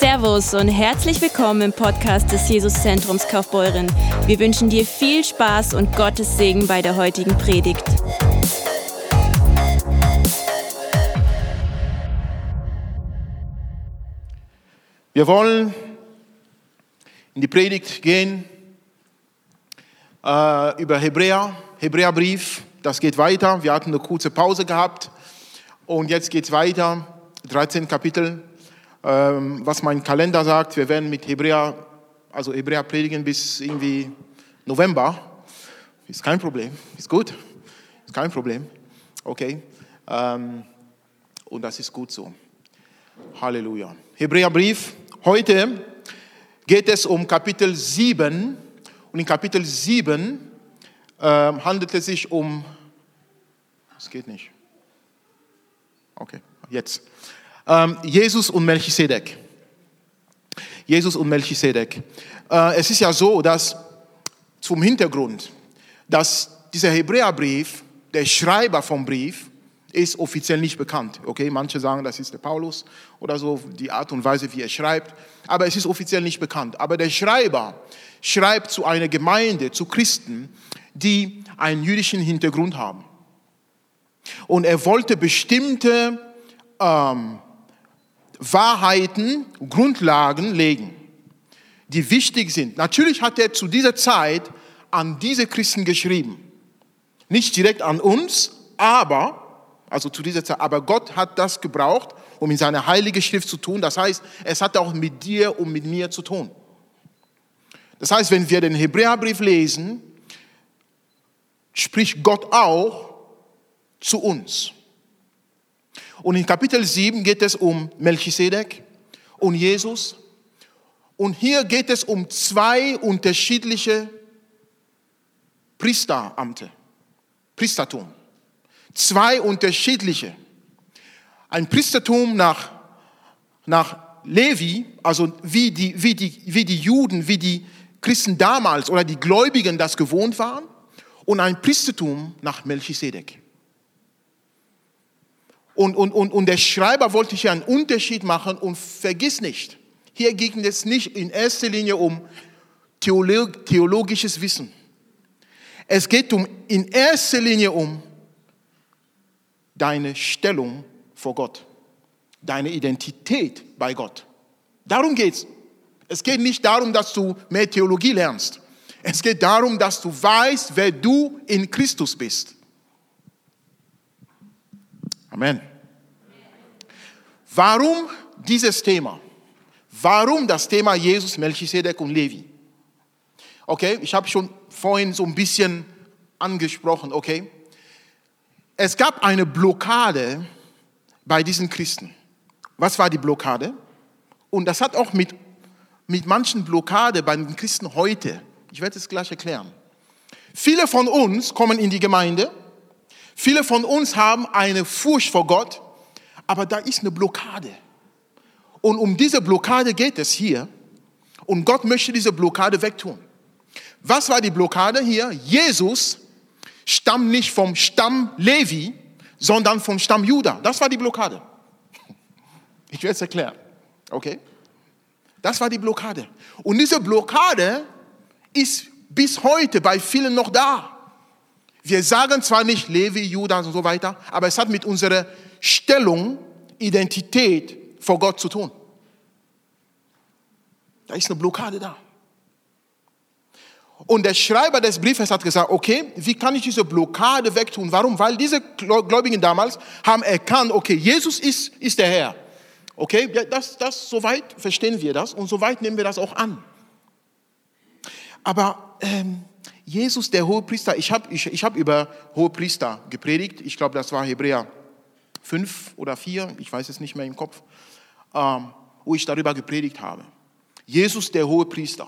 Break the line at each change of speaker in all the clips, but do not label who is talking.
Servus und herzlich willkommen im Podcast des Jesuszentrums Kaufbeuren. Wir wünschen dir viel Spaß und Gottes Segen bei der heutigen Predigt.
Wir wollen in die Predigt gehen äh, über Hebräer, Hebräerbrief. Das geht weiter. Wir hatten eine kurze Pause gehabt und jetzt geht es weiter. 13 Kapitel ähm, was mein Kalender sagt, wir werden mit Hebräer, also Hebräer predigen bis irgendwie November. Ist kein Problem, ist gut, ist kein Problem. Okay, ähm, und das ist gut so. Halleluja. Hebräerbrief, heute geht es um Kapitel 7 und in Kapitel 7 äh, handelt es sich um, es geht nicht. Okay, jetzt. Ähm, Jesus und Melchisedek. Jesus und Melchisedek. Äh, es ist ja so, dass zum Hintergrund, dass dieser Hebräerbrief, der Schreiber vom Brief, ist offiziell nicht bekannt. Okay, manche sagen, das ist der Paulus oder so, die Art und Weise, wie er schreibt. Aber es ist offiziell nicht bekannt. Aber der Schreiber schreibt zu einer Gemeinde, zu Christen, die einen jüdischen Hintergrund haben. Und er wollte bestimmte ähm, Wahrheiten, Grundlagen legen, die wichtig sind. Natürlich hat er zu dieser Zeit an diese Christen geschrieben. Nicht direkt an uns, aber, also zu dieser Zeit, aber Gott hat das gebraucht, um in seine heilige Schrift zu tun. Das heißt, es hat auch mit dir und mit mir zu tun. Das heißt, wenn wir den Hebräerbrief lesen, spricht Gott auch zu uns. Und in Kapitel 7 geht es um Melchisedek und Jesus. Und hier geht es um zwei unterschiedliche Priesteramte, Priestertum. Zwei unterschiedliche. Ein Priestertum nach, nach Levi, also wie die, wie, die, wie die Juden, wie die Christen damals oder die Gläubigen das gewohnt waren. Und ein Priestertum nach Melchisedek. Und, und, und, und der Schreiber wollte hier einen Unterschied machen und vergiss nicht, hier ging es nicht in erster Linie um Theolog theologisches Wissen. Es geht um, in erster Linie um deine Stellung vor Gott, deine Identität bei Gott. Darum geht es. Es geht nicht darum, dass du mehr Theologie lernst. Es geht darum, dass du weißt, wer du in Christus bist. Amen. Warum dieses Thema? Warum das Thema Jesus, Melchisedek und Levi? Okay, ich habe schon vorhin so ein bisschen angesprochen, okay? Es gab eine Blockade bei diesen Christen. Was war die Blockade? Und das hat auch mit, mit manchen Blockade bei den Christen heute. Ich werde es gleich erklären. Viele von uns kommen in die Gemeinde. Viele von uns haben eine Furcht vor Gott aber da ist eine Blockade. Und um diese Blockade geht es hier. Und Gott möchte diese Blockade wegtun. Was war die Blockade hier? Jesus stammt nicht vom Stamm Levi, sondern vom Stamm Juda. Das war die Blockade. Ich werde es erklären. Okay? Das war die Blockade. Und diese Blockade ist bis heute bei vielen noch da. Wir sagen zwar nicht Levi, Judas und so weiter, aber es hat mit unserer Stellung, Identität vor Gott zu tun. Da ist eine Blockade da. Und der Schreiber des Briefes hat gesagt, okay, wie kann ich diese Blockade wegtun? Warum? Weil diese Gläubigen damals haben erkannt, okay, Jesus ist, ist der Herr. Okay, das, das, soweit verstehen wir das und soweit nehmen wir das auch an. Aber ähm, Jesus, der Hohepriester, ich habe ich, ich hab über Hohepriester gepredigt, ich glaube, das war Hebräer fünf oder vier, ich weiß es nicht mehr im Kopf, ähm, wo ich darüber gepredigt habe. Jesus, der hohe Priester.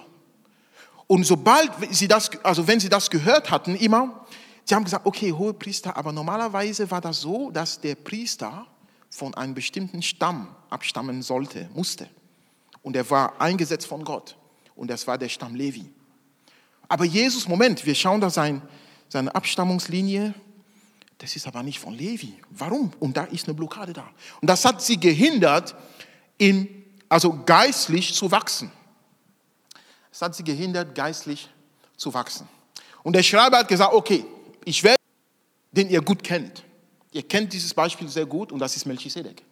Und sobald sie das, also wenn sie das gehört hatten, immer, sie haben gesagt, okay, hohe Priester, aber normalerweise war das so, dass der Priester von einem bestimmten Stamm abstammen sollte, musste. Und er war eingesetzt von Gott. Und das war der Stamm Levi. Aber Jesus, Moment, wir schauen da sein, seine Abstammungslinie, das ist aber nicht von Levi. Warum? Und da ist eine Blockade da. Und das hat sie gehindert, in also geistlich zu wachsen. Es hat sie gehindert, geistlich zu wachsen. Und der Schreiber hat gesagt, okay, ich werde, den ihr gut kennt. Ihr kennt dieses Beispiel sehr gut und das ist Melchisedek.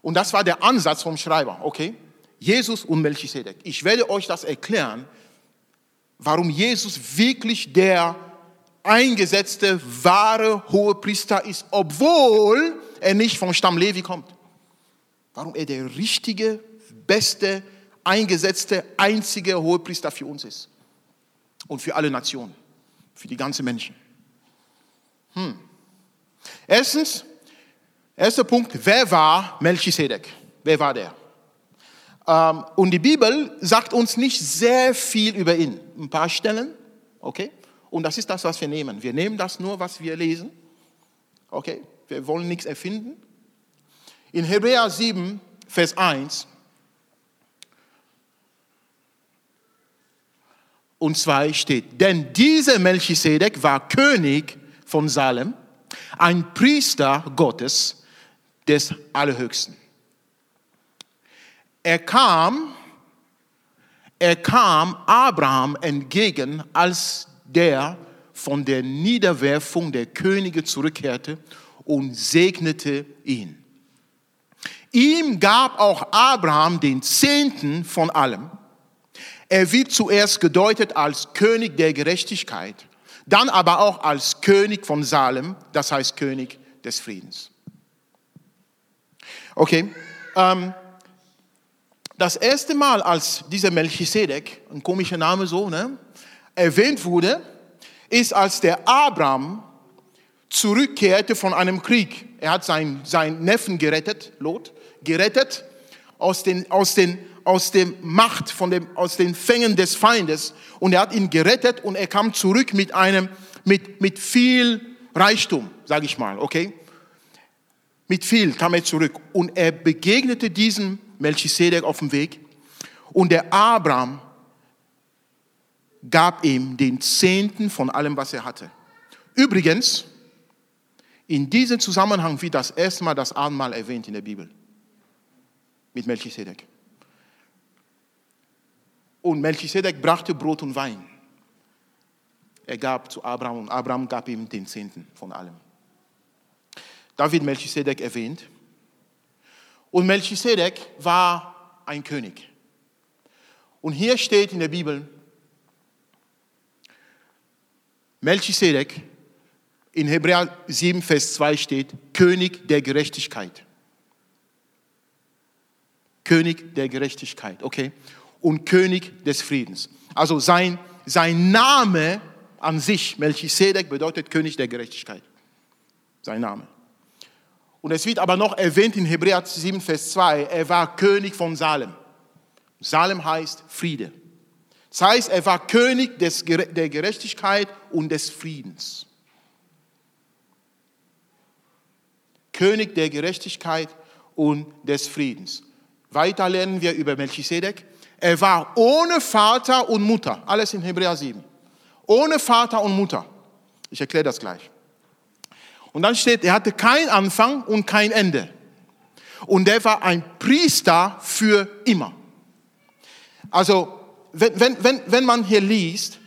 Und das war der Ansatz vom Schreiber, okay? Jesus und Melchisedek. Ich werde euch das erklären, warum Jesus wirklich der eingesetzte, wahre Hohepriester ist, obwohl er nicht vom Stamm Levi kommt. Warum er der richtige, beste, eingesetzte, einzige Hohepriester für uns ist. Und für alle Nationen, für die ganzen Menschen. Hm. Erstens, erster Punkt, wer war Melchisedek? Wer war der? Ähm, und die Bibel sagt uns nicht sehr viel über ihn. Ein paar Stellen, okay? Und das ist das, was wir nehmen. Wir nehmen das nur, was wir lesen. Okay? Wir wollen nichts erfinden. In Hebräer 7, Vers 1 und 2 steht, denn dieser Melchisedek war König von Salem, ein Priester Gottes des Allerhöchsten. Er kam, er kam Abraham entgegen, als der von der Niederwerfung der Könige zurückkehrte und segnete ihn. Ihm gab auch Abraham den Zehnten von allem. Er wird zuerst gedeutet als König der Gerechtigkeit, dann aber auch als König von Salem, das heißt König des Friedens. Okay, ähm, das erste Mal, als dieser Melchisedek, ein komischer Name so, ne, erwähnt wurde, ist, als der Abraham zurückkehrte von einem Krieg. Er hat seinen, seinen Neffen gerettet, Lot, gerettet aus den, aus den, aus dem Macht, von dem, aus den Fängen des Feindes. Und er hat ihn gerettet und er kam zurück mit einem, mit, mit viel Reichtum, sage ich mal, okay? Mit viel kam er zurück. Und er begegnete diesem Melchisedek auf dem Weg. Und der Abraham gab ihm den Zehnten von allem, was er hatte. Übrigens, in diesem Zusammenhang wird das erste Mal das Abendmahl erwähnt in der Bibel. Mit Melchisedek. Und Melchisedek brachte Brot und Wein. Er gab zu Abraham und Abraham gab ihm den Zehnten von allem. Da wird Melchisedek erwähnt. Und Melchisedek war ein König. Und hier steht in der Bibel, Melchisedek, in Hebräer 7, Vers 2 steht, König der Gerechtigkeit. König der Gerechtigkeit, okay? Und König des Friedens. Also sein, sein Name an sich, Melchisedek, bedeutet König der Gerechtigkeit. Sein Name. Und es wird aber noch erwähnt in Hebräer 7, Vers 2, er war König von Salem. Salem heißt Friede. Das heißt, er war König des, der Gerechtigkeit und des Friedens. König der Gerechtigkeit und des Friedens. Weiter lernen wir über Melchisedek. Er war ohne Vater und Mutter. Alles in Hebräer 7. Ohne Vater und Mutter. Ich erkläre das gleich. Und dann steht, er hatte kein Anfang und kein Ende. Und er war ein Priester für immer. Also, wenn, wenn, wenn, wenn man hier liest,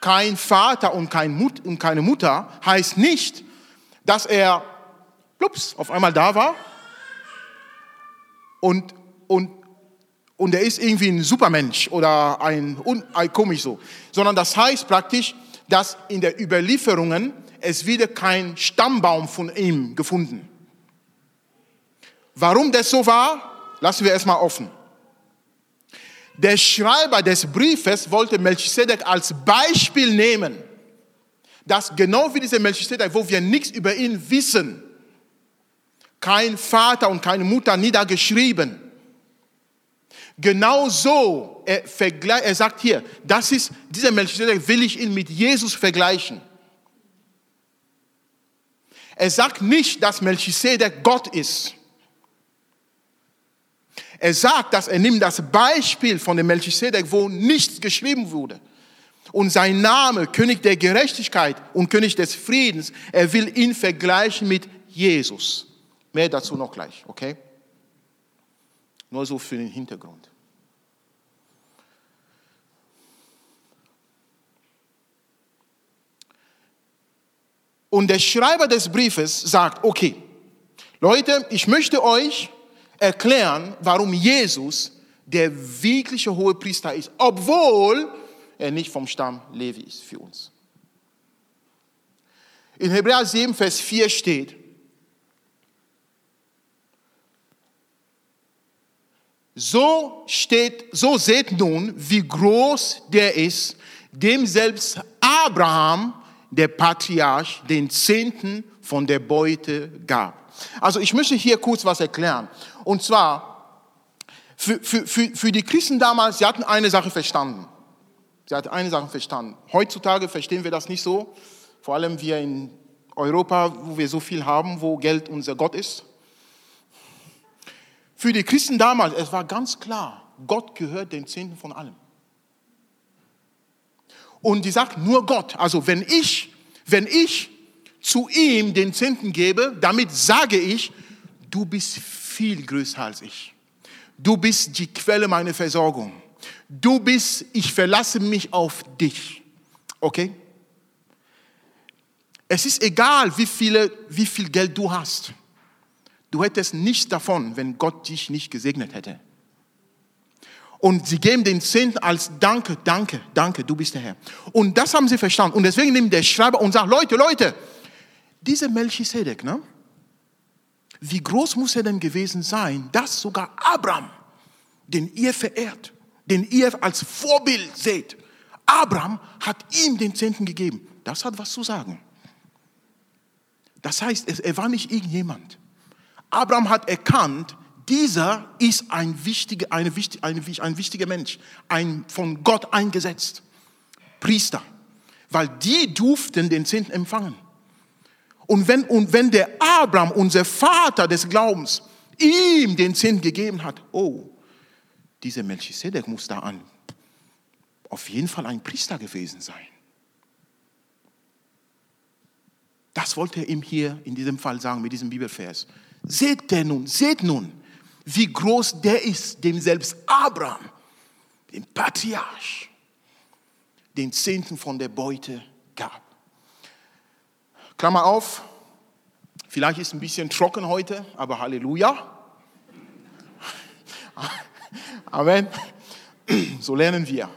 kein Vater und, kein Mut, und keine Mutter, heißt nicht, dass er plups, auf einmal da war und, und, und er ist irgendwie ein Supermensch oder ein, ein komisch so, sondern das heißt praktisch, dass in der Überlieferungen es wieder kein Stammbaum von ihm gefunden. Warum das so war, lassen wir erstmal offen. Der Schreiber des Briefes wollte Melchisedek als Beispiel nehmen, dass genau wie dieser Melchisedek, wo wir nichts über ihn wissen, kein Vater und keine Mutter niedergeschrieben. Genau so, er, er sagt hier, das ist, dieser Melchisedek will ich ihn mit Jesus vergleichen. Er sagt nicht, dass Melchisedek Gott ist. Er sagt, dass er nimmt das Beispiel von dem Melchisedek, wo nichts geschrieben wurde. Und sein Name, König der Gerechtigkeit und König des Friedens, er will ihn vergleichen mit Jesus. Mehr dazu noch gleich, okay? Nur so für den Hintergrund. Und der Schreiber des Briefes sagt, okay, Leute, ich möchte euch erklären, warum Jesus der wirkliche hohe Priester ist, obwohl er nicht vom Stamm Levi ist für uns. In Hebräer 7, Vers 4 steht, so steht, so seht nun, wie groß der ist, dem selbst Abraham, der Patriarch, den Zehnten von der Beute gab. Also ich möchte hier kurz was erklären. Und zwar, für, für, für, für die Christen damals, sie hatten eine Sache verstanden. Sie hatten eine Sache verstanden. Heutzutage verstehen wir das nicht so. Vor allem wir in Europa, wo wir so viel haben, wo Geld unser Gott ist. Für die Christen damals, es war ganz klar, Gott gehört den Zehnten von allem. Und die sagt nur Gott. Also wenn ich, wenn ich zu ihm den Zehnten gebe, damit sage ich, du bist viel größer als ich. Du bist die Quelle meiner Versorgung. Du bist, ich verlasse mich auf dich. Okay? Es ist egal, wie, viele, wie viel Geld du hast. Du hättest nichts davon, wenn Gott dich nicht gesegnet hätte. Und sie geben den Zehnten als Danke, danke, danke, du bist der Herr. Und das haben sie verstanden. Und deswegen nimmt der Schreiber und sagt, Leute, Leute, dieser Melchisedek, ne? wie groß muss er denn gewesen sein, dass sogar Abraham, den ihr verehrt, den ihr als Vorbild seht, Abraham hat ihm den Zehnten gegeben. Das hat was zu sagen. Das heißt, er war nicht irgendjemand. Abraham hat erkannt, dieser ist ein wichtiger, eine, eine, ein wichtiger Mensch, ein von Gott eingesetzt, Priester, weil die durften den Zehnten empfangen. Und wenn, und wenn der Abraham, unser Vater des Glaubens, ihm den Zehnt gegeben hat, oh, dieser Melchisedek muss da an, auf jeden Fall ein Priester gewesen sein. Das wollte er ihm hier in diesem Fall sagen mit diesem Bibelvers. Seht der nun, seht nun, wie groß der ist, dem selbst Abraham, dem Patriarch, den Zehnten von der Beute gab. Klammer auf, vielleicht ist ein bisschen trocken heute, aber Halleluja. Amen. So lernen wir.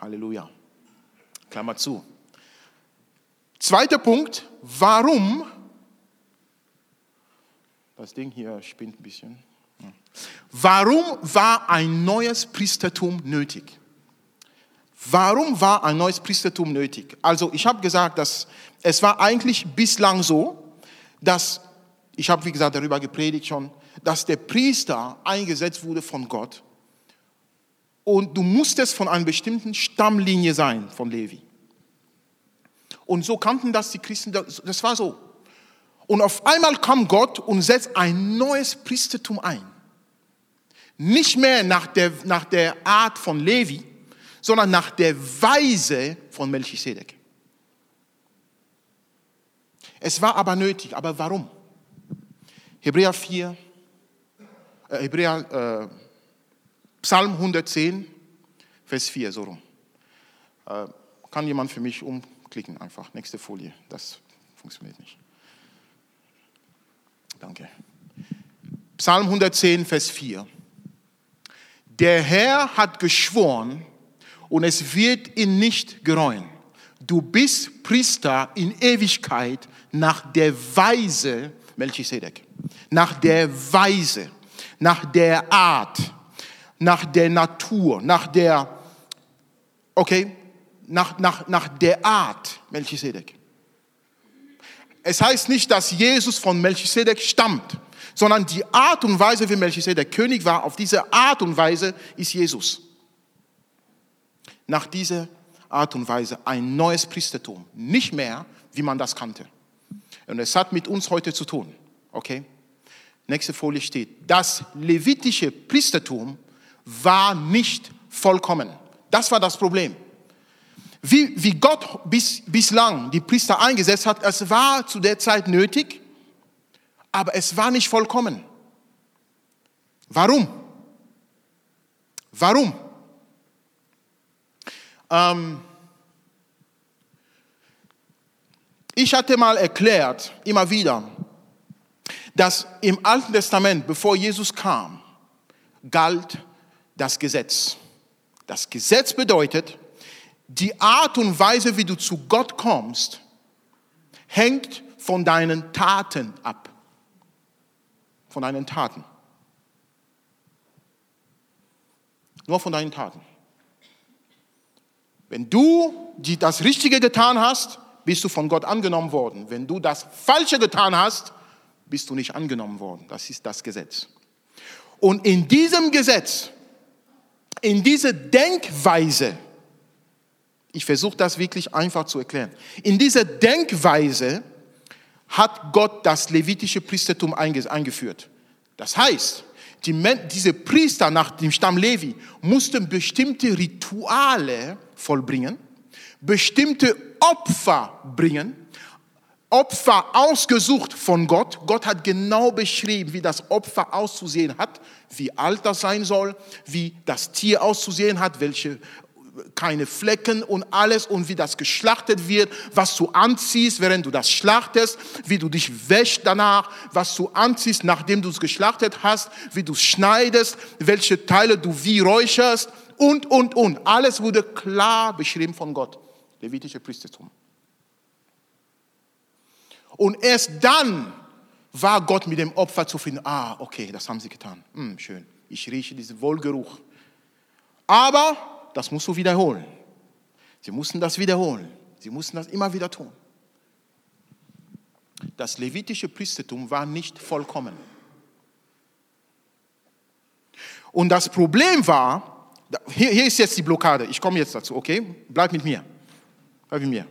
Halleluja. Klammer zu. Zweiter Punkt, warum, das Ding hier spinnt ein bisschen. Warum war ein neues Priestertum nötig? Warum war ein neues Priestertum nötig? Also ich habe gesagt, dass es war eigentlich bislang so, dass, ich habe wie gesagt darüber gepredigt schon, dass der Priester eingesetzt wurde von Gott und du musstest von einer bestimmten Stammlinie sein von Levi. Und so kannten das die Christen, das war so. Und auf einmal kam Gott und setzt ein neues Priestertum ein. Nicht mehr nach der, nach der Art von Levi, sondern nach der Weise von Melchisedek. Es war aber nötig, aber warum? Hebräer 4, äh, Hebräer, äh, Psalm 110, Vers 4, so rum. Äh, kann jemand für mich umklicken einfach? Nächste Folie, das funktioniert nicht. Danke. Psalm 110, Vers 4. Der Herr hat geschworen, und es wird ihn nicht gereuen. Du bist Priester in Ewigkeit nach der Weise Melchisedek, nach der Weise, nach der Art, nach der Natur, nach der, okay, nach, nach, nach der Art Melchisedek. Es heißt nicht, dass Jesus von Melchisedek stammt, sondern die Art und Weise, wie Melchisedek König war, auf diese Art und Weise ist Jesus nach dieser Art und Weise ein neues Priestertum. Nicht mehr, wie man das kannte. Und es hat mit uns heute zu tun. Okay? Nächste Folie steht. Das levitische Priestertum war nicht vollkommen. Das war das Problem. Wie, wie Gott bis, bislang die Priester eingesetzt hat, es war zu der Zeit nötig, aber es war nicht vollkommen. Warum? Warum? Ähm, ich hatte mal erklärt, immer wieder, dass im Alten Testament, bevor Jesus kam, galt das Gesetz. Das Gesetz bedeutet, die Art und Weise, wie du zu Gott kommst, hängt von deinen Taten ab. Von deinen Taten. Nur von deinen Taten. Wenn du die, das Richtige getan hast, bist du von Gott angenommen worden. Wenn du das Falsche getan hast, bist du nicht angenommen worden. Das ist das Gesetz. Und in diesem Gesetz, in dieser Denkweise, ich versuche das wirklich einfach zu erklären, in dieser Denkweise hat Gott das levitische Priestertum eingeführt. Das heißt, die, diese Priester nach dem Stamm Levi mussten bestimmte Rituale vollbringen, bestimmte Opfer bringen, Opfer ausgesucht von Gott. Gott hat genau beschrieben, wie das Opfer auszusehen hat, wie alt das sein soll, wie das Tier auszusehen hat, welche keine Flecken und alles und wie das geschlachtet wird, was du anziehst, während du das schlachtest, wie du dich wäschst danach, was du anziehst, nachdem du es geschlachtet hast, wie du es schneidest, welche Teile du wie räucherst und, und, und. Alles wurde klar beschrieben von Gott. Levitische Priestertum. Und erst dann war Gott mit dem Opfer zufrieden. Ah, okay, das haben sie getan. Hm, schön. Ich rieche diesen Wohlgeruch. Aber das musst du wiederholen. Sie mussten das wiederholen. Sie mussten das immer wieder tun. Das levitische Priestertum war nicht vollkommen. Und das Problem war, hier, hier ist jetzt die Blockade. Ich komme jetzt dazu, okay? Bleib mit mir. Bleib mit mir.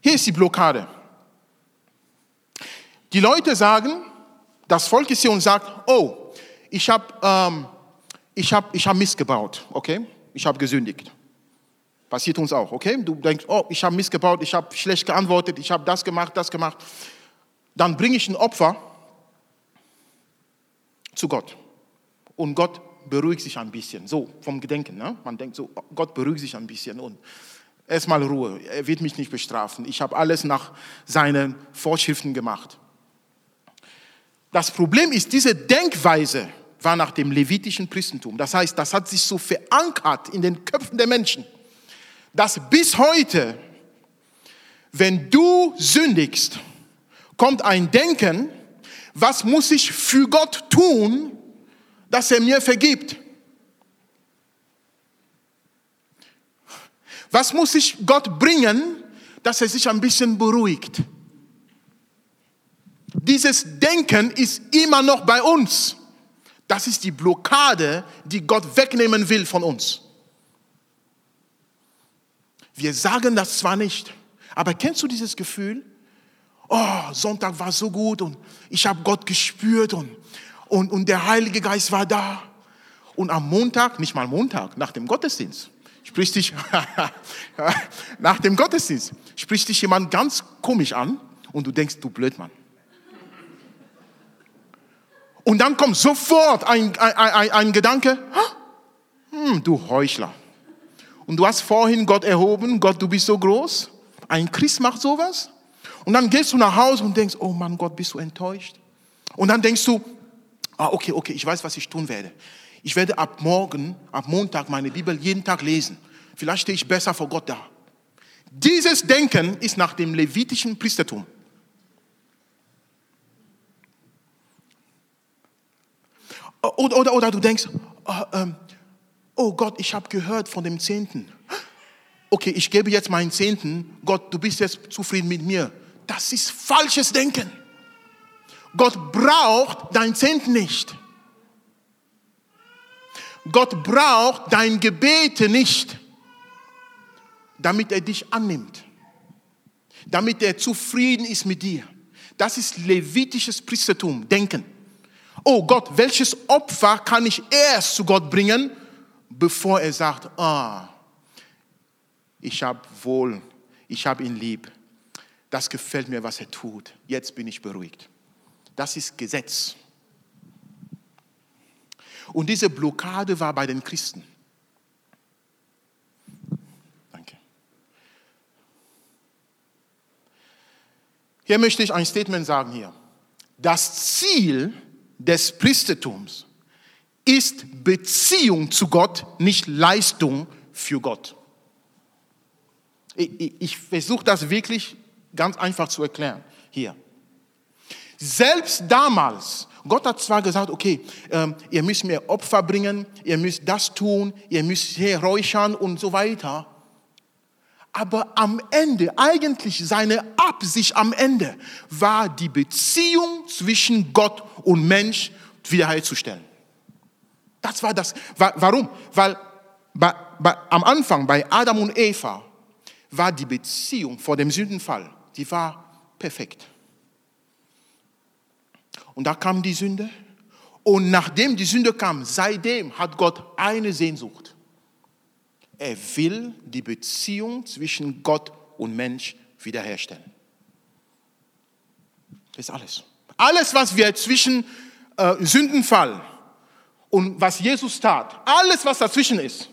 Hier ist die Blockade. Die Leute sagen, das Volk ist hier und sagt, oh, ich habe ähm, ich hab, ich hab missgebaut, okay? Ich habe gesündigt. Passiert uns auch, okay? Du denkst, oh, ich habe missgebaut, ich habe schlecht geantwortet, ich habe das gemacht, das gemacht. Dann bringe ich ein Opfer zu Gott. Und Gott beruhigt sich ein bisschen, so vom Gedenken. Ne? Man denkt so, Gott beruhigt sich ein bisschen und erstmal Ruhe, er wird mich nicht bestrafen. Ich habe alles nach seinen Vorschriften gemacht. Das Problem ist, diese Denkweise war nach dem levitischen Priestentum. Das heißt, das hat sich so verankert in den Köpfen der Menschen, dass bis heute, wenn du sündigst, kommt ein Denken, was muss ich für Gott tun, dass er mir vergibt? Was muss ich Gott bringen, dass er sich ein bisschen beruhigt? Dieses Denken ist immer noch bei uns. Das ist die Blockade, die Gott wegnehmen will von uns. Wir sagen das zwar nicht, aber kennst du dieses Gefühl? Oh, Sonntag war so gut und ich habe Gott gespürt und, und, und der Heilige Geist war da. Und am Montag, nicht mal Montag, nach dem Gottesdienst, spricht dich, nach dem Gottesdienst, spricht dich jemand ganz komisch an und du denkst, du Blödmann. Und dann kommt sofort ein, ein, ein, ein Gedanke, hm, du Heuchler. Und du hast vorhin Gott erhoben, Gott, du bist so groß. Ein Christ macht sowas. Und dann gehst du nach Hause und denkst, oh Mann, Gott, bist du enttäuscht? Und dann denkst du, ah, okay, okay, ich weiß, was ich tun werde. Ich werde ab morgen, ab Montag meine Bibel jeden Tag lesen. Vielleicht stehe ich besser vor Gott da. Dieses Denken ist nach dem levitischen Priestertum. Oder, oder, oder du denkst, oh, ähm, oh Gott, ich habe gehört von dem Zehnten. Okay, ich gebe jetzt meinen Zehnten. Gott, du bist jetzt zufrieden mit mir. Das ist falsches Denken. Gott braucht dein Zehnten nicht. Gott braucht dein Gebete nicht, damit er dich annimmt, damit er zufrieden ist mit dir. Das ist levitisches Priestertum, Denken oh Gott, welches Opfer kann ich erst zu Gott bringen, bevor er sagt, ah, ich habe wohl, ich habe ihn lieb. Das gefällt mir, was er tut. Jetzt bin ich beruhigt. Das ist Gesetz. Und diese Blockade war bei den Christen. Danke. Hier möchte ich ein Statement sagen hier. Das Ziel des Priestertums ist Beziehung zu Gott, nicht Leistung für Gott. Ich, ich, ich versuche das wirklich ganz einfach zu erklären hier. Selbst damals, Gott hat zwar gesagt, okay, ähm, ihr müsst mir Opfer bringen, ihr müsst das tun, ihr müsst hier räuchern und so weiter. Aber am Ende, eigentlich seine Absicht am Ende, war die Beziehung zwischen Gott und Mensch wiederherzustellen. Das war das. Warum? Weil bei, bei, am Anfang bei Adam und Eva war die Beziehung vor dem Sündenfall, die war perfekt. Und da kam die Sünde. Und nachdem die Sünde kam, seitdem hat Gott eine Sehnsucht. Er will die Beziehung zwischen Gott und Mensch wiederherstellen. Das ist alles. Alles, was wir zwischen äh, Sündenfall und was Jesus tat, alles, was dazwischen ist,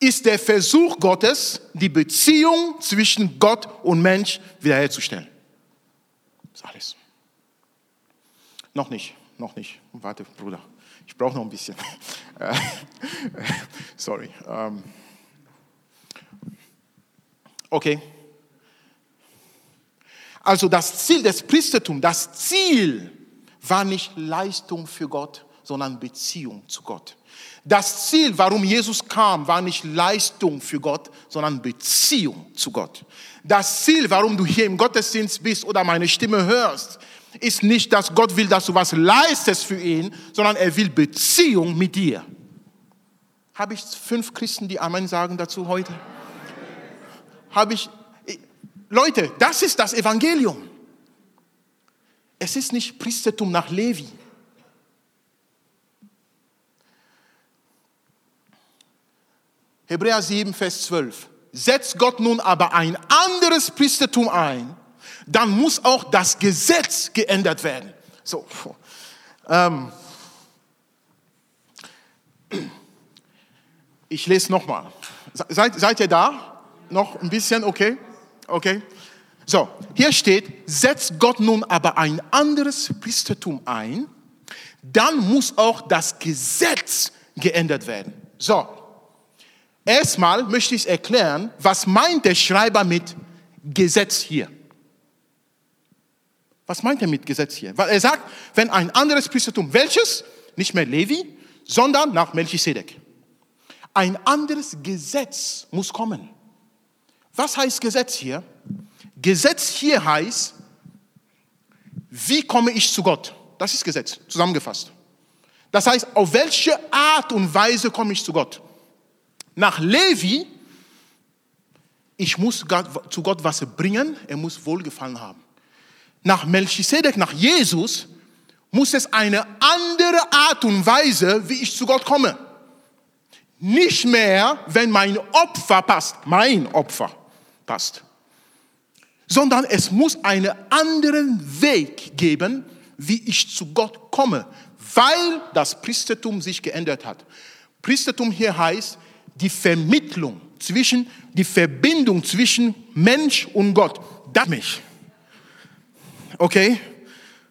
ist der Versuch Gottes, die Beziehung zwischen Gott und Mensch wiederherzustellen. Das ist alles. Noch nicht, noch nicht. Warte, Bruder, ich brauche noch ein bisschen. Sorry. Ähm, Okay. Also das Ziel des Priestertums, das Ziel war nicht Leistung für Gott, sondern Beziehung zu Gott. Das Ziel, warum Jesus kam, war nicht Leistung für Gott, sondern Beziehung zu Gott. Das Ziel, warum du hier im Gottesdienst bist oder meine Stimme hörst, ist nicht, dass Gott will, dass du was leistest für ihn, sondern er will Beziehung mit dir. Habe ich fünf Christen, die Amen sagen dazu heute? Habe ich, Leute, das ist das Evangelium. Es ist nicht Priestertum nach Levi. Hebräer 7, Vers 12. Setzt Gott nun aber ein anderes Priestertum ein, dann muss auch das Gesetz geändert werden. So. Ähm, ich lese nochmal. Seid, seid ihr da? Noch ein bisschen, okay? Okay. So, hier steht, setzt Gott nun aber ein anderes Priestertum ein, dann muss auch das Gesetz geändert werden. So, erstmal möchte ich erklären, was meint der Schreiber mit Gesetz hier? Was meint er mit Gesetz hier? Weil er sagt, wenn ein anderes Priestertum, welches? Nicht mehr Levi, sondern nach Melchisedek. Ein anderes Gesetz muss kommen. Was heißt Gesetz hier? Gesetz hier heißt, wie komme ich zu Gott? Das ist Gesetz, zusammengefasst. Das heißt, auf welche Art und Weise komme ich zu Gott? Nach Levi, ich muss zu Gott was bringen, er muss Wohlgefallen haben. Nach Melchisedek, nach Jesus, muss es eine andere Art und Weise, wie ich zu Gott komme. Nicht mehr, wenn mein Opfer passt, mein Opfer passt. Sondern es muss einen anderen Weg geben, wie ich zu Gott komme, weil das Priestertum sich geändert hat. Priestertum hier heißt die Vermittlung zwischen, die Verbindung zwischen Mensch und Gott. Das mich. Okay?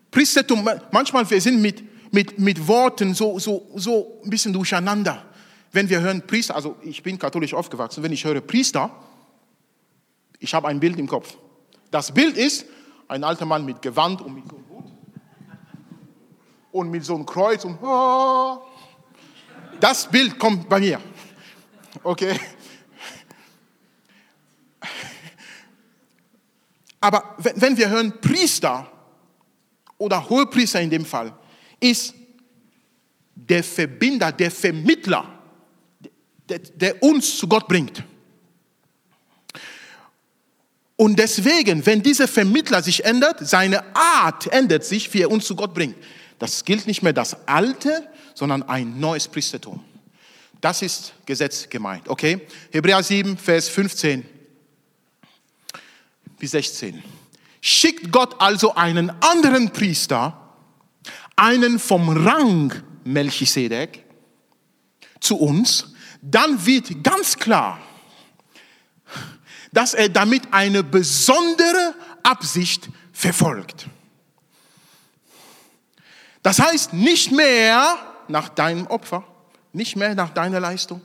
Priestertum, manchmal wir sind mit, mit, mit Worten so, so, so ein bisschen durcheinander. Wenn wir hören Priester, also ich bin katholisch aufgewachsen, wenn ich höre Priester, ich habe ein Bild im Kopf. Das Bild ist ein alter Mann mit Gewand und mit so einem Hut und mit so einem Kreuz und das Bild kommt bei mir. Okay. Aber wenn wir hören Priester oder Hohepriester in dem Fall, ist der Verbinder, der Vermittler, der, der uns zu Gott bringt. Und deswegen, wenn dieser Vermittler sich ändert, seine Art ändert sich, wie er uns zu Gott bringt. Das gilt nicht mehr das alte, sondern ein neues Priestertum. Das ist Gesetz gemeint, okay? Hebräer 7, Vers 15 bis 16. Schickt Gott also einen anderen Priester, einen vom Rang Melchisedek zu uns, dann wird ganz klar, dass er damit eine besondere Absicht verfolgt. Das heißt, nicht mehr nach deinem Opfer, nicht mehr nach deiner Leistung,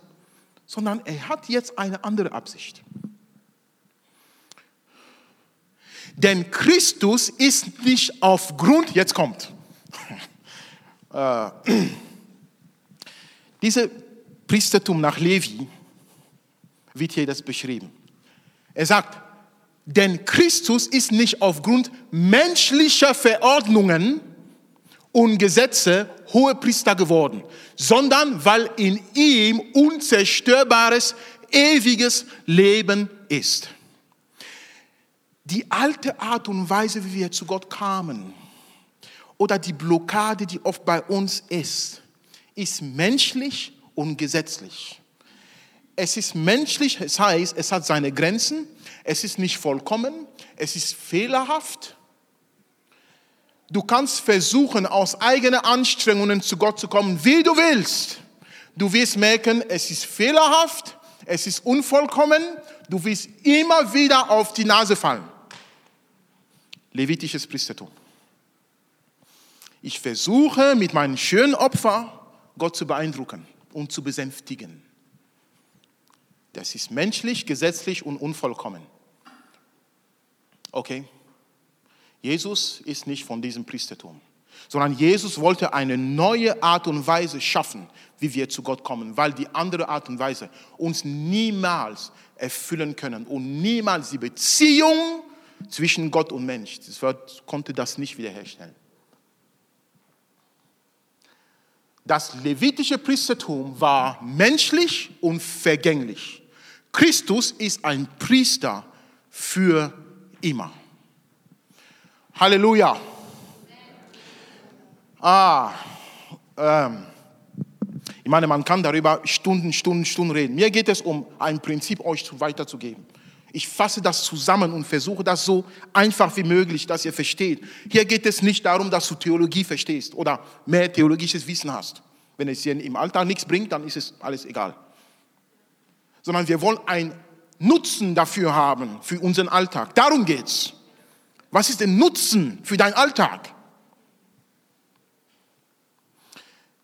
sondern er hat jetzt eine andere Absicht. Denn Christus ist nicht aufgrund, jetzt kommt, äh, diese Priestertum nach Levi wird hier das beschrieben. Er sagt, denn Christus ist nicht aufgrund menschlicher Verordnungen und Gesetze hohe Priester geworden, sondern weil in ihm unzerstörbares, ewiges Leben ist. Die alte Art und Weise, wie wir zu Gott kamen, oder die Blockade, die oft bei uns ist, ist menschlich und gesetzlich. Es ist menschlich, das heißt, es hat seine Grenzen, es ist nicht vollkommen, es ist fehlerhaft. Du kannst versuchen, aus eigenen Anstrengungen zu Gott zu kommen, wie du willst. Du wirst merken, es ist fehlerhaft, es ist unvollkommen, du wirst immer wieder auf die Nase fallen. Levitisches Priestertum. Ich versuche mit meinen schönen Opfer Gott zu beeindrucken und zu besänftigen. Das ist menschlich, gesetzlich und unvollkommen. Okay? Jesus ist nicht von diesem Priestertum, sondern Jesus wollte eine neue Art und Weise schaffen, wie wir zu Gott kommen, weil die andere Art und Weise uns niemals erfüllen können und niemals die Beziehung zwischen Gott und Mensch, das Wort konnte das nicht wiederherstellen. Das levitische Priestertum war menschlich und vergänglich. Christus ist ein Priester für immer. Halleluja. Ah, ähm, ich meine, man kann darüber Stunden, Stunden, Stunden reden. Mir geht es um ein Prinzip, euch weiterzugeben. Ich fasse das zusammen und versuche das so einfach wie möglich, dass ihr versteht. Hier geht es nicht darum, dass du Theologie verstehst oder mehr theologisches Wissen hast. Wenn es dir im Alltag nichts bringt, dann ist es alles egal. Sondern wir wollen einen Nutzen dafür haben, für unseren Alltag. Darum geht's. Was ist der Nutzen für deinen Alltag?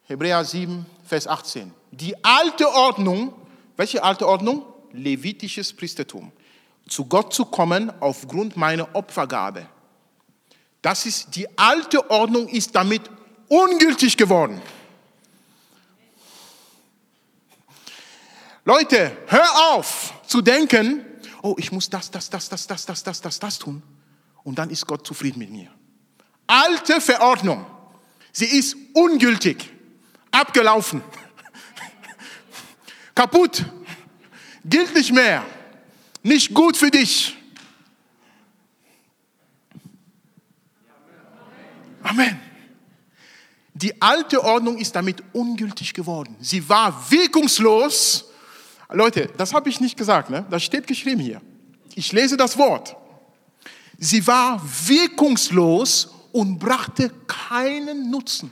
Hebräer 7, Vers 18. Die alte Ordnung, welche alte Ordnung? Levitisches Priestertum zu Gott zu kommen aufgrund meiner Opfergabe. Das ist die alte Ordnung ist damit ungültig geworden. Leute, hör auf zu denken, oh, ich muss das, das, das, das, das, das, das, das, das tun und dann ist Gott zufrieden mit mir. Alte Verordnung, sie ist ungültig, abgelaufen, kaputt, gilt nicht mehr nicht gut für dich. Amen. Die alte Ordnung ist damit ungültig geworden. Sie war wirkungslos. Leute, das habe ich nicht gesagt, ne? das steht geschrieben hier. Ich lese das Wort. Sie war wirkungslos und brachte keinen Nutzen.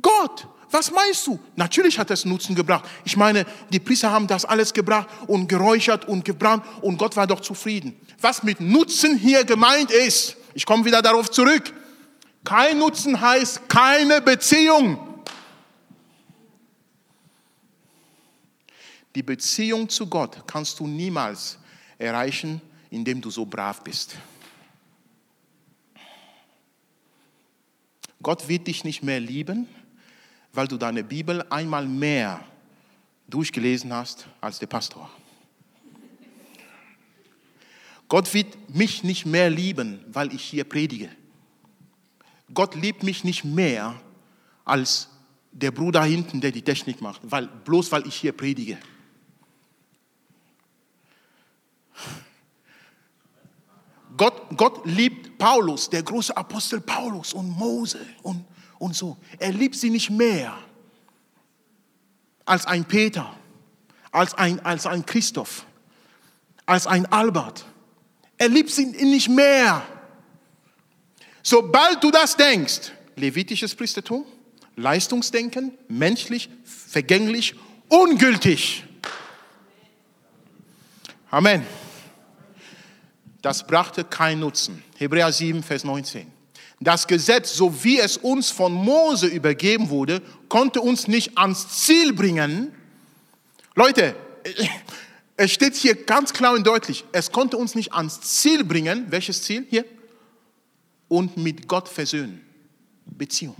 Gott was meinst du? Natürlich hat es Nutzen gebracht. Ich meine, die Priester haben das alles gebracht und geräuchert und gebrannt und Gott war doch zufrieden. Was mit Nutzen hier gemeint ist, ich komme wieder darauf zurück. Kein Nutzen heißt keine Beziehung. Die Beziehung zu Gott kannst du niemals erreichen, indem du so brav bist. Gott wird dich nicht mehr lieben, weil du deine Bibel einmal mehr durchgelesen hast als der Pastor. Gott wird mich nicht mehr lieben, weil ich hier predige. Gott liebt mich nicht mehr als der Bruder hinten, der die Technik macht, weil, bloß weil ich hier predige. Gott, Gott liebt Paulus, der große Apostel Paulus und Mose und und so. Er liebt sie nicht mehr als ein Peter, als ein, als ein Christoph, als ein Albert. Er liebt sie nicht mehr. Sobald du das denkst, levitisches Priestertum, Leistungsdenken, menschlich, vergänglich, ungültig. Amen. Das brachte keinen Nutzen. Hebräer 7, Vers 19. Das Gesetz, so wie es uns von Mose übergeben wurde, konnte uns nicht ans Ziel bringen. Leute, es steht hier ganz klar und deutlich, es konnte uns nicht ans Ziel bringen. Welches Ziel? Hier. Und mit Gott versöhnen. Beziehung.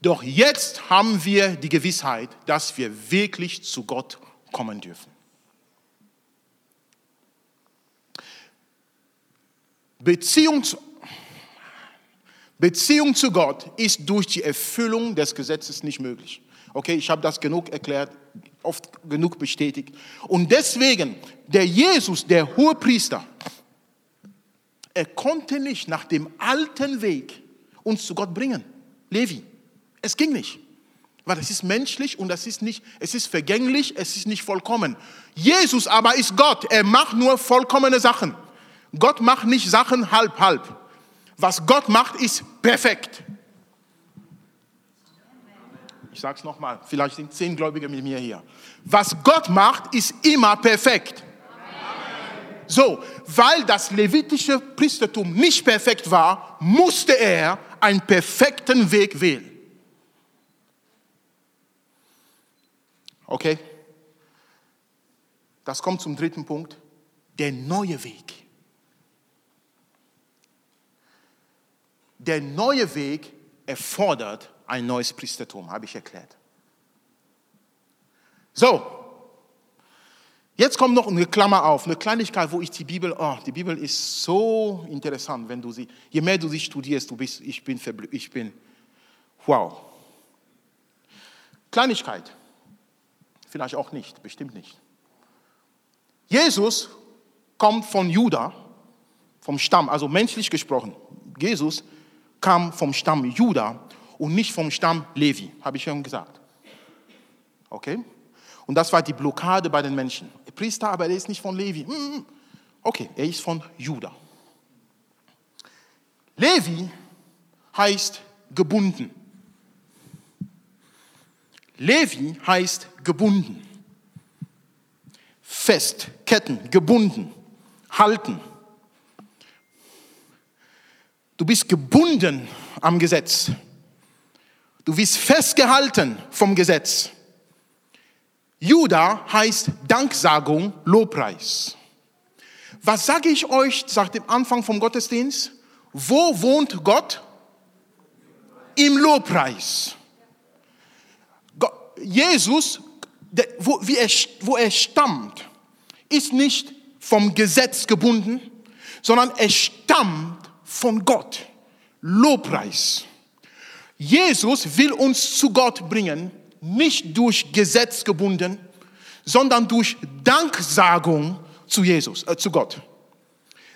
Doch jetzt haben wir die Gewissheit, dass wir wirklich zu Gott kommen dürfen. Beziehung zu, Beziehung zu Gott ist durch die Erfüllung des Gesetzes nicht möglich. Okay, ich habe das genug erklärt, oft genug bestätigt. Und deswegen, der Jesus, der hohe Priester, er konnte nicht nach dem alten Weg uns zu Gott bringen. Levi, es ging nicht. Weil das ist menschlich und das ist nicht, es ist vergänglich, es ist nicht vollkommen. Jesus aber ist Gott, er macht nur vollkommene Sachen. Gott macht nicht Sachen halb, halb. Was Gott macht, ist perfekt. Ich sage es nochmal, vielleicht sind zehn Gläubige mit mir hier. Was Gott macht, ist immer perfekt. So, weil das levitische Priestertum nicht perfekt war, musste er einen perfekten Weg wählen. Okay? Das kommt zum dritten Punkt, der neue Weg. Der neue Weg erfordert ein neues Priestertum, habe ich erklärt. So, jetzt kommt noch eine Klammer auf, eine Kleinigkeit, wo ich die Bibel, oh, die Bibel ist so interessant, wenn du sie, je mehr du sie studierst, du bist, ich bin, ich bin, wow. Kleinigkeit, vielleicht auch nicht, bestimmt nicht. Jesus kommt von Juda, vom Stamm, also menschlich gesprochen. Jesus kam vom Stamm Juda und nicht vom Stamm Levi, habe ich schon gesagt. Okay? Und das war die Blockade bei den Menschen. Der Priester, aber er ist nicht von Levi. Hm, hm. Okay, er ist von Juda. Levi heißt gebunden. Levi heißt gebunden. Fest, Ketten, gebunden, halten. Du bist gebunden am Gesetz. Du bist festgehalten vom Gesetz. Juda heißt Danksagung, Lobpreis. Was sage ich euch seit dem Anfang vom Gottesdienst? Wo wohnt Gott? Im Lobpreis. Jesus, wo, er, wo er stammt, ist nicht vom Gesetz gebunden, sondern er stammt von Gott. Lobpreis. Jesus will uns zu Gott bringen, nicht durch Gesetz gebunden, sondern durch Danksagung zu Jesus, äh, zu Gott.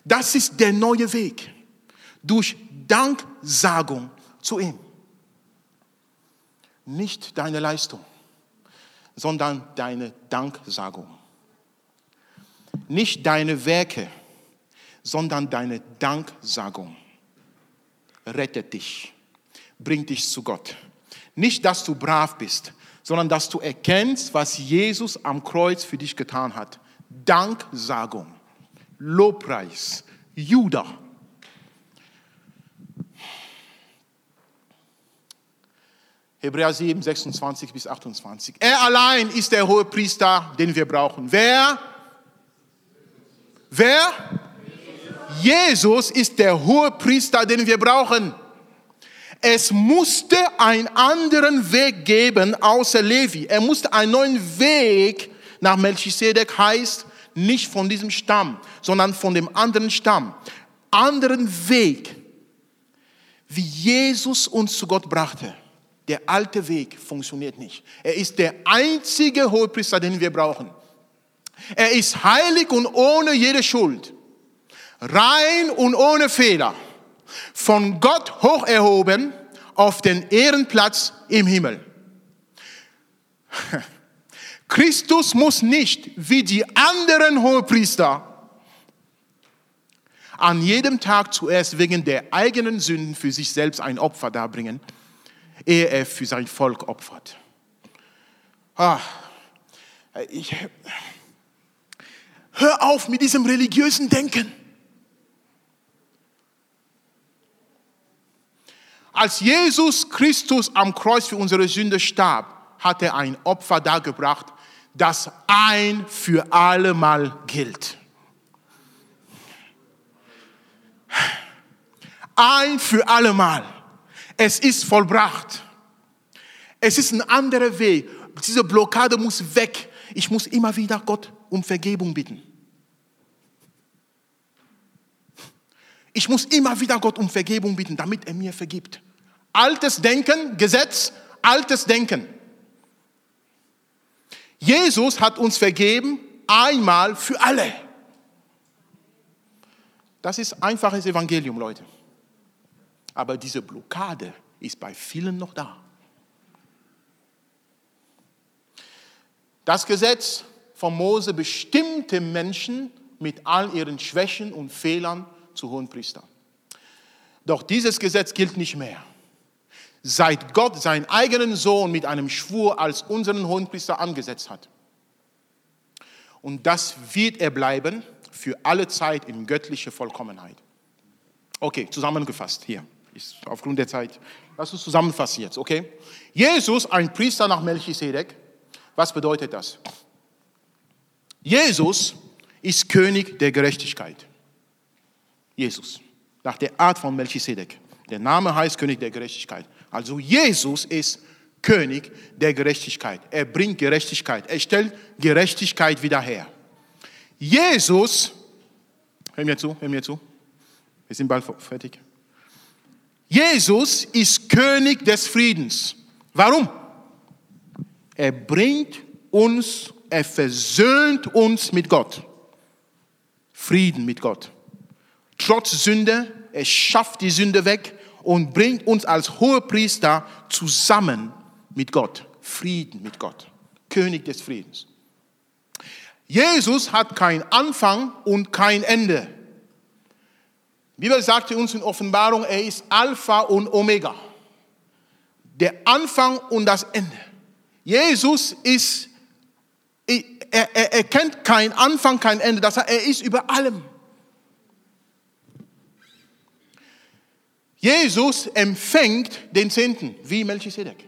Das ist der neue Weg. Durch Danksagung zu ihm. Nicht deine Leistung, sondern deine Danksagung. Nicht deine Werke, sondern deine Danksagung rettet dich, bringt dich zu Gott. Nicht, dass du brav bist, sondern dass du erkennst, was Jesus am Kreuz für dich getan hat. Danksagung, Lobpreis, Judah. Hebräer 7, 26 bis 28. Er allein ist der hohe Priester, den wir brauchen. Wer? Wer? Jesus ist der hohe Priester, den wir brauchen. Es musste einen anderen Weg geben außer Levi. Er musste einen neuen Weg nach Melchisedek heißt nicht von diesem Stamm, sondern von dem anderen Stamm. Anderen Weg, wie Jesus uns zu Gott brachte. Der alte Weg funktioniert nicht. Er ist der einzige Hohepriester, den wir brauchen. Er ist heilig und ohne jede Schuld rein und ohne Fehler, von Gott hoch erhoben auf den Ehrenplatz im Himmel. Christus muss nicht wie die anderen Hohepriester an jedem Tag zuerst wegen der eigenen Sünden für sich selbst ein Opfer darbringen, ehe er für sein Volk opfert. Ah, ich, hör auf mit diesem religiösen Denken. Als Jesus Christus am Kreuz für unsere Sünde starb, hat er ein Opfer dargebracht, das ein für alle Mal gilt. Ein für alle Mal. Es ist vollbracht. Es ist ein anderer Weg. Diese Blockade muss weg. Ich muss immer wieder Gott um Vergebung bitten. Ich muss immer wieder Gott um Vergebung bitten, damit er mir vergibt. Altes Denken, Gesetz, altes Denken. Jesus hat uns vergeben, einmal für alle. Das ist einfaches Evangelium, Leute. Aber diese Blockade ist bei vielen noch da. Das Gesetz von Mose bestimmte Menschen mit all ihren Schwächen und Fehlern zu Hohenpriester. Doch dieses Gesetz gilt nicht mehr. Seit Gott seinen eigenen Sohn mit einem Schwur als unseren Hohenpriester angesetzt hat. Und das wird er bleiben für alle Zeit in göttlicher Vollkommenheit. Okay, zusammengefasst hier. Ist aufgrund der Zeit. Lass uns zusammenfassen jetzt, okay? Jesus, ein Priester nach Melchisedek. Was bedeutet das? Jesus ist König der Gerechtigkeit. Jesus, nach der Art von Melchisedek. Der Name heißt König der Gerechtigkeit. Also Jesus ist König der Gerechtigkeit. Er bringt Gerechtigkeit. Er stellt Gerechtigkeit wieder her. Jesus, hör mir zu, hör mir zu. Wir sind bald fertig. Jesus ist König des Friedens. Warum? Er bringt uns, er versöhnt uns mit Gott. Frieden mit Gott. Trotz Sünde, er schafft die Sünde weg und bringt uns als Hohepriester zusammen mit Gott. Frieden mit Gott. König des Friedens. Jesus hat kein Anfang und kein Ende. Bibel sagte uns in Offenbarung, er ist Alpha und Omega. Der Anfang und das Ende. Jesus ist, er, er, er kennt kein Anfang, kein Ende. Das heißt, er ist über allem. Jesus empfängt den Zehnten, wie Melchisedek.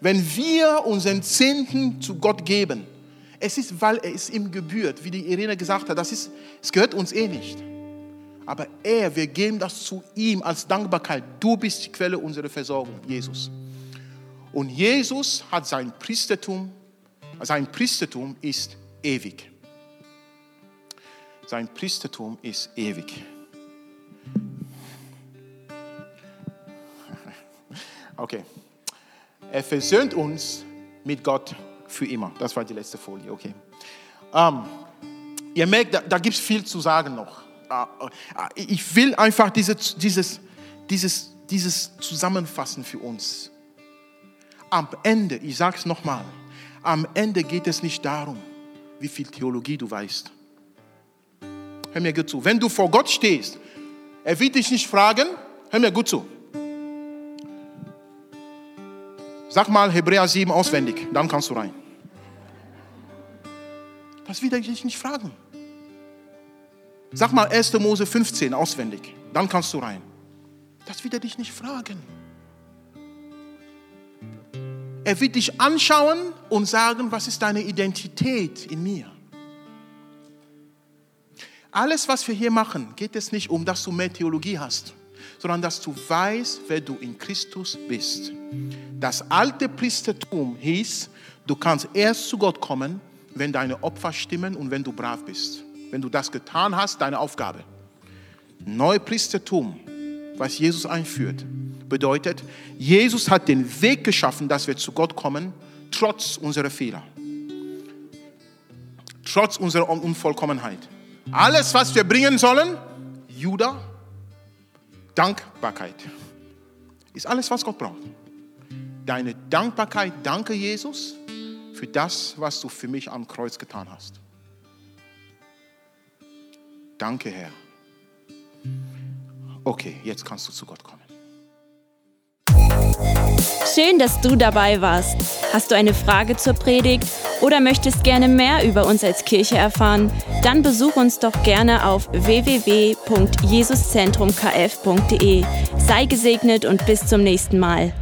Wenn wir unseren Zehnten zu Gott geben, es ist, weil es ihm gebührt, wie die Irene gesagt hat, das ist, es gehört uns eh nicht. Aber er, wir geben das zu ihm als Dankbarkeit. Du bist die Quelle unserer Versorgung, Jesus. Und Jesus hat sein Priestertum, sein Priestertum ist ewig. Sein Priestertum ist ewig. Okay. Er versöhnt uns mit Gott für immer. Das war die letzte Folie, okay. Ähm, ihr merkt, da, da gibt es viel zu sagen noch. Äh, äh, ich will einfach diese, dieses, dieses, dieses zusammenfassen für uns. Am Ende, ich sage es nochmal, am Ende geht es nicht darum, wie viel Theologie du weißt. Hör mir gut zu. Wenn du vor Gott stehst, er wird dich nicht fragen, hör mir gut zu. Sag mal Hebräer 7 auswendig, dann kannst du rein. Das wird er dich nicht fragen. Sag mal 1. Mose 15 auswendig, dann kannst du rein. Das wird er dich nicht fragen. Er wird dich anschauen und sagen, was ist deine Identität in mir? Alles, was wir hier machen, geht es nicht um, dass du mehr Theologie hast sondern dass du weißt, wer du in Christus bist. Das alte Priestertum hieß, du kannst erst zu Gott kommen, wenn deine Opfer stimmen und wenn du brav bist. Wenn du das getan hast, deine Aufgabe. Neupriestertum, was Jesus einführt, bedeutet, Jesus hat den Weg geschaffen, dass wir zu Gott kommen, trotz unserer Fehler. Trotz unserer Unvollkommenheit. Alles, was wir bringen sollen, Judah, Dankbarkeit ist alles, was Gott braucht. Deine Dankbarkeit, danke Jesus für das, was du für mich am Kreuz getan hast. Danke, Herr. okay, jetzt kannst du zu Gott kommen.
Schön, dass du dabei warst. Hast du eine Frage zur Predigt oder möchtest gerne mehr über uns als Kirche erfahren? Dann besuch uns doch gerne auf www.jesuszentrumkf.de. Sei gesegnet und bis zum nächsten Mal.